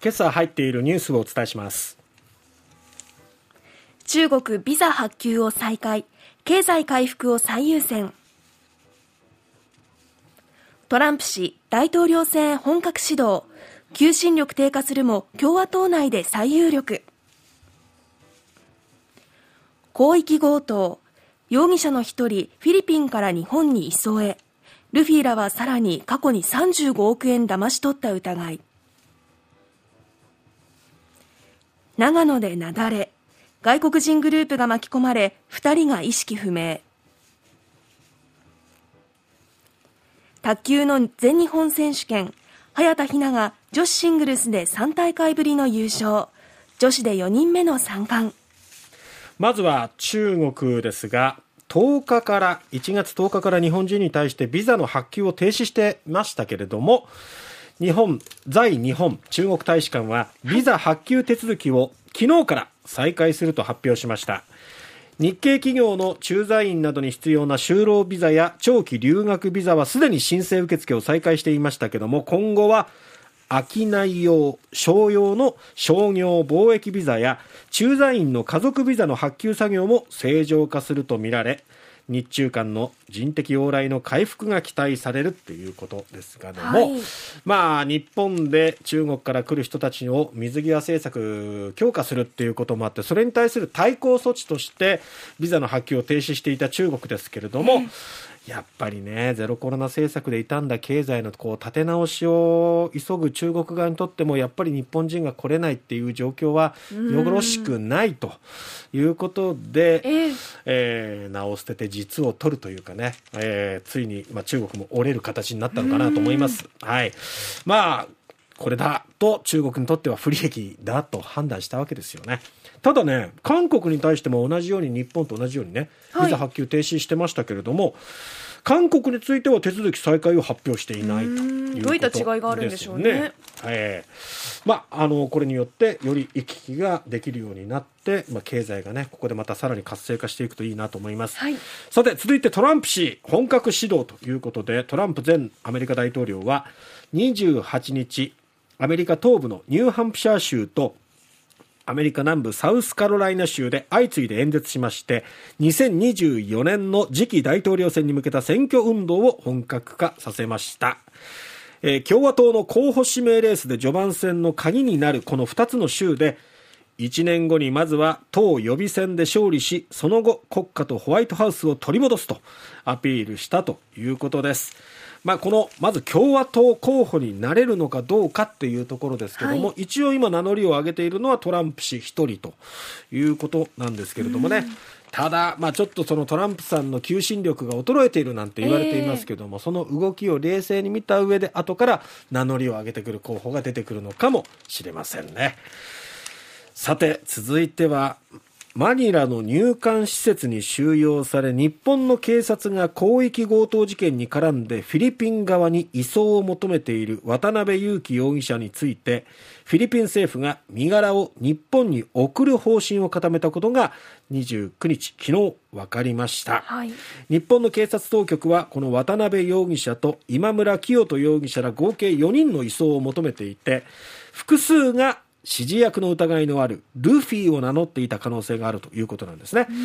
今朝入っているニュースをお伝えします。中国ビザ発給を再開。経済回復を最優先。トランプ氏大統領選本格始動。求心力低下するも共和党内で最有力。広域強盗。容疑者の一人フィリピンから日本に移送へ。ルフィらはさらに過去に35億円騙し取った疑い。長野で雪崩。外国人グループが巻き込まれ2人が意識不明。卓球の全日本選手権。早田ひなが女子シングルスで3大会ぶりの優勝。女子で4人目の三冠。まずは中国ですが10日から1月10日から日本人に対してビザの発給を停止してましたけれども日本在日本中国大使館はビザ発給手続きを昨日から再開すると発表しました。日系企業の駐在員などに必要な就労ビザや長期留学ビザはすでに申請受付を再開していましたけども今後は商い用、商用の商業貿易ビザや駐在員の家族ビザの発給作業も正常化するとみられ日中間の人的往来の回復が期待されるということですがども、はい、まあ日本で中国から来る人たちを水際政策強化するっていうこともあってそれに対する対抗措置としてビザの発給を停止していた中国ですけれども、えーやっぱりね、ゼロコロナ政策で傷んだ経済のこう立て直しを急ぐ中国側にとっても、やっぱり日本人が来れないっていう状況はよろしくないということで、えー、えー、名を捨てて実を取るというかね、えー、ついに、まあ、中国も折れる形になったのかなと思います。はい。まあ、これだと中国にとっては不利益だと判断したわけですよね。ただね、韓国に対しても同じように日本と同じようにね、ビザ発給停止してましたけれども、はい、韓国については手続き再開を発表していないということどういった違いがあるんでしょうね。えー、まあ、あの、これによってより行き来ができるようになって、まあ、経済がね、ここでまたさらに活性化していくといいなと思います。はい、さて、続いてトランプ氏、本格始動ということで、トランプ前アメリカ大統領は28日、アメリカ東部のニューハンプシャー州とアメリカ南部サウスカロライナ州で相次いで演説しまして2024年の次期大統領選に向けた選挙運動を本格化させました、えー、共和党の候補指名レースで序盤戦の鍵になるこの2つの州で1年後にまずは党予備選で勝利しその後国家とホワイトハウスを取り戻すとアピールしたということです。まあ、このまず共和党候補になれるのかどうかっていうところですけども、はい、一応今名乗りを上げているのはトランプ氏1人ということなんですけれどもね。ただ、まあ、ちょっとそのトランプさんの求心力が衰えているなんて言われていますけども、えー、その動きを冷静に見た上で後から名乗りを上げてくる候補が出てくるのかもしれませんね。さて続いてはマニラの入管施設に収容され日本の警察が広域強盗事件に絡んでフィリピン側に移送を求めている渡辺優樹容疑者についてフィリピン政府が身柄を日本に送る方針を固めたことが29日昨日分かりました、はい、日本の警察当局はこの渡辺容疑者と今村清人容疑者ら合計4人の移送を求めていて複数が指示役の疑いのあるルフィを名乗っていた可能性があるということなんですね。うん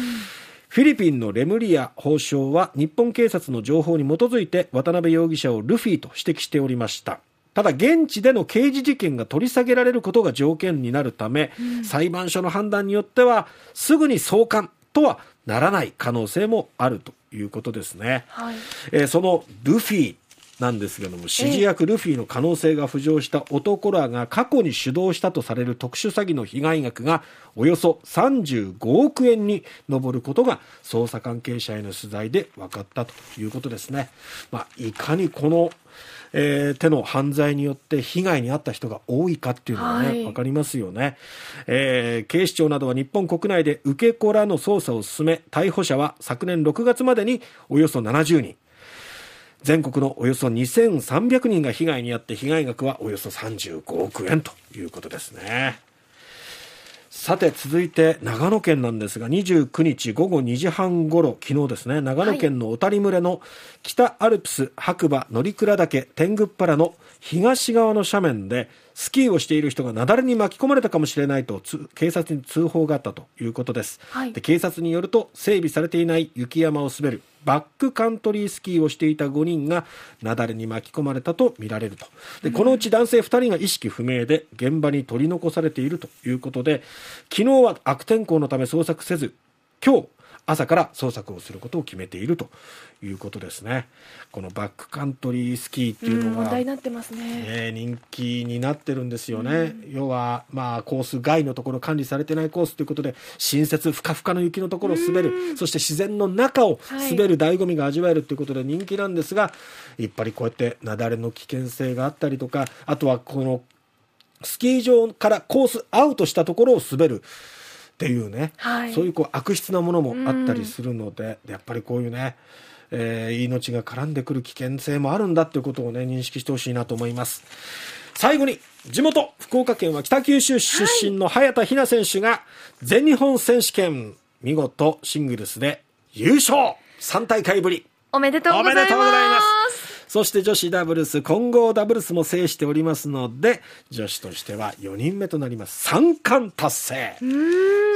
フィリピンのレムリア法相は日本警察の情報に基づいて渡辺容疑者をルフィと指摘しておりました。ただ現地での刑事事件が取り下げられることが条件になるため、うん、裁判所の判断によってはすぐに送還とはならない可能性もあるということですね。はい、えー、そのルフィなんですけども指示役ルフィの可能性が浮上した男らが過去に主導したとされる特殊詐欺の被害額がおよそ35億円に上ることが捜査関係者への取材で分かったということですね。まあ、いかにこのえー、手の犯罪によって被害に遭った人が多いかっていうのがね、はい、分かりますよね、えー、警視庁などは日本国内で受け子らの捜査を進め逮捕者は昨年6月までにおよそ70人全国のおよそ2300人が被害に遭って被害額はおよそ35億円ということですね。さて続いて長野県なんですが29日午後2時半ごろ昨日ですね長野県の小谷村の北アルプス白馬乗鞍岳天狗原の東側の斜面でスキーをしている人が雪崩に巻き込まれたかもしれないと警察に通報があったということです、はい、で警察によると整備されていない雪山を滑るバックカントリースキーをしていた5人が雪崩に巻き込まれたとみられると。でこのうち男性2人が意識不明で現場に取り残されているということで昨日は悪天候のため捜索せず今日朝から捜索をすることを決めているということですね。このバックカントリースキーっていうのが、問題になってますね、え人気になってるんですよね。要は、まあ、コース外のところ管理されてないコースということで、新雪ふかふかの雪のところを滑る、そして自然の中を滑る醍醐味が味わえるということで人気なんですが、やっぱりこうやって雪崩の危険性があったりとか、あとはこのスキー場からコースアウトしたところを滑る。っていうね、はい、そういうこう悪質なものもあったりするので、やっぱりこういうね、えー、命が絡んでくる危険性もあるんだということをね、認識してほしいなと思います。最後に、地元、福岡県は北九州出身の早田ひな選手が、全日本選手権、見事シングルスで優勝 !3 大会ぶり。おめでとうございます。おめでとうございます。そして女子ダブルス、混合ダブルスも制しておりますので、女子としては4人目となります。3冠達成。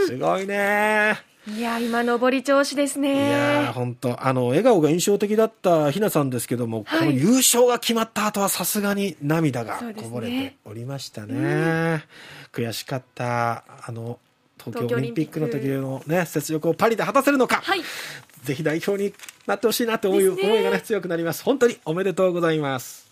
すごいね。いや今上り調子ですね。いや本当あの笑顔が印象的だったひなさんですけども、はい、この優勝が決まった後はさすがに涙がこぼれておりましたね。ね悔しかったあの東京オリンピックの時のね雪辱をパリで果たせるのか、はい、ぜひ代表になってほしいなという思いがね強くなります。本当におめでとうございます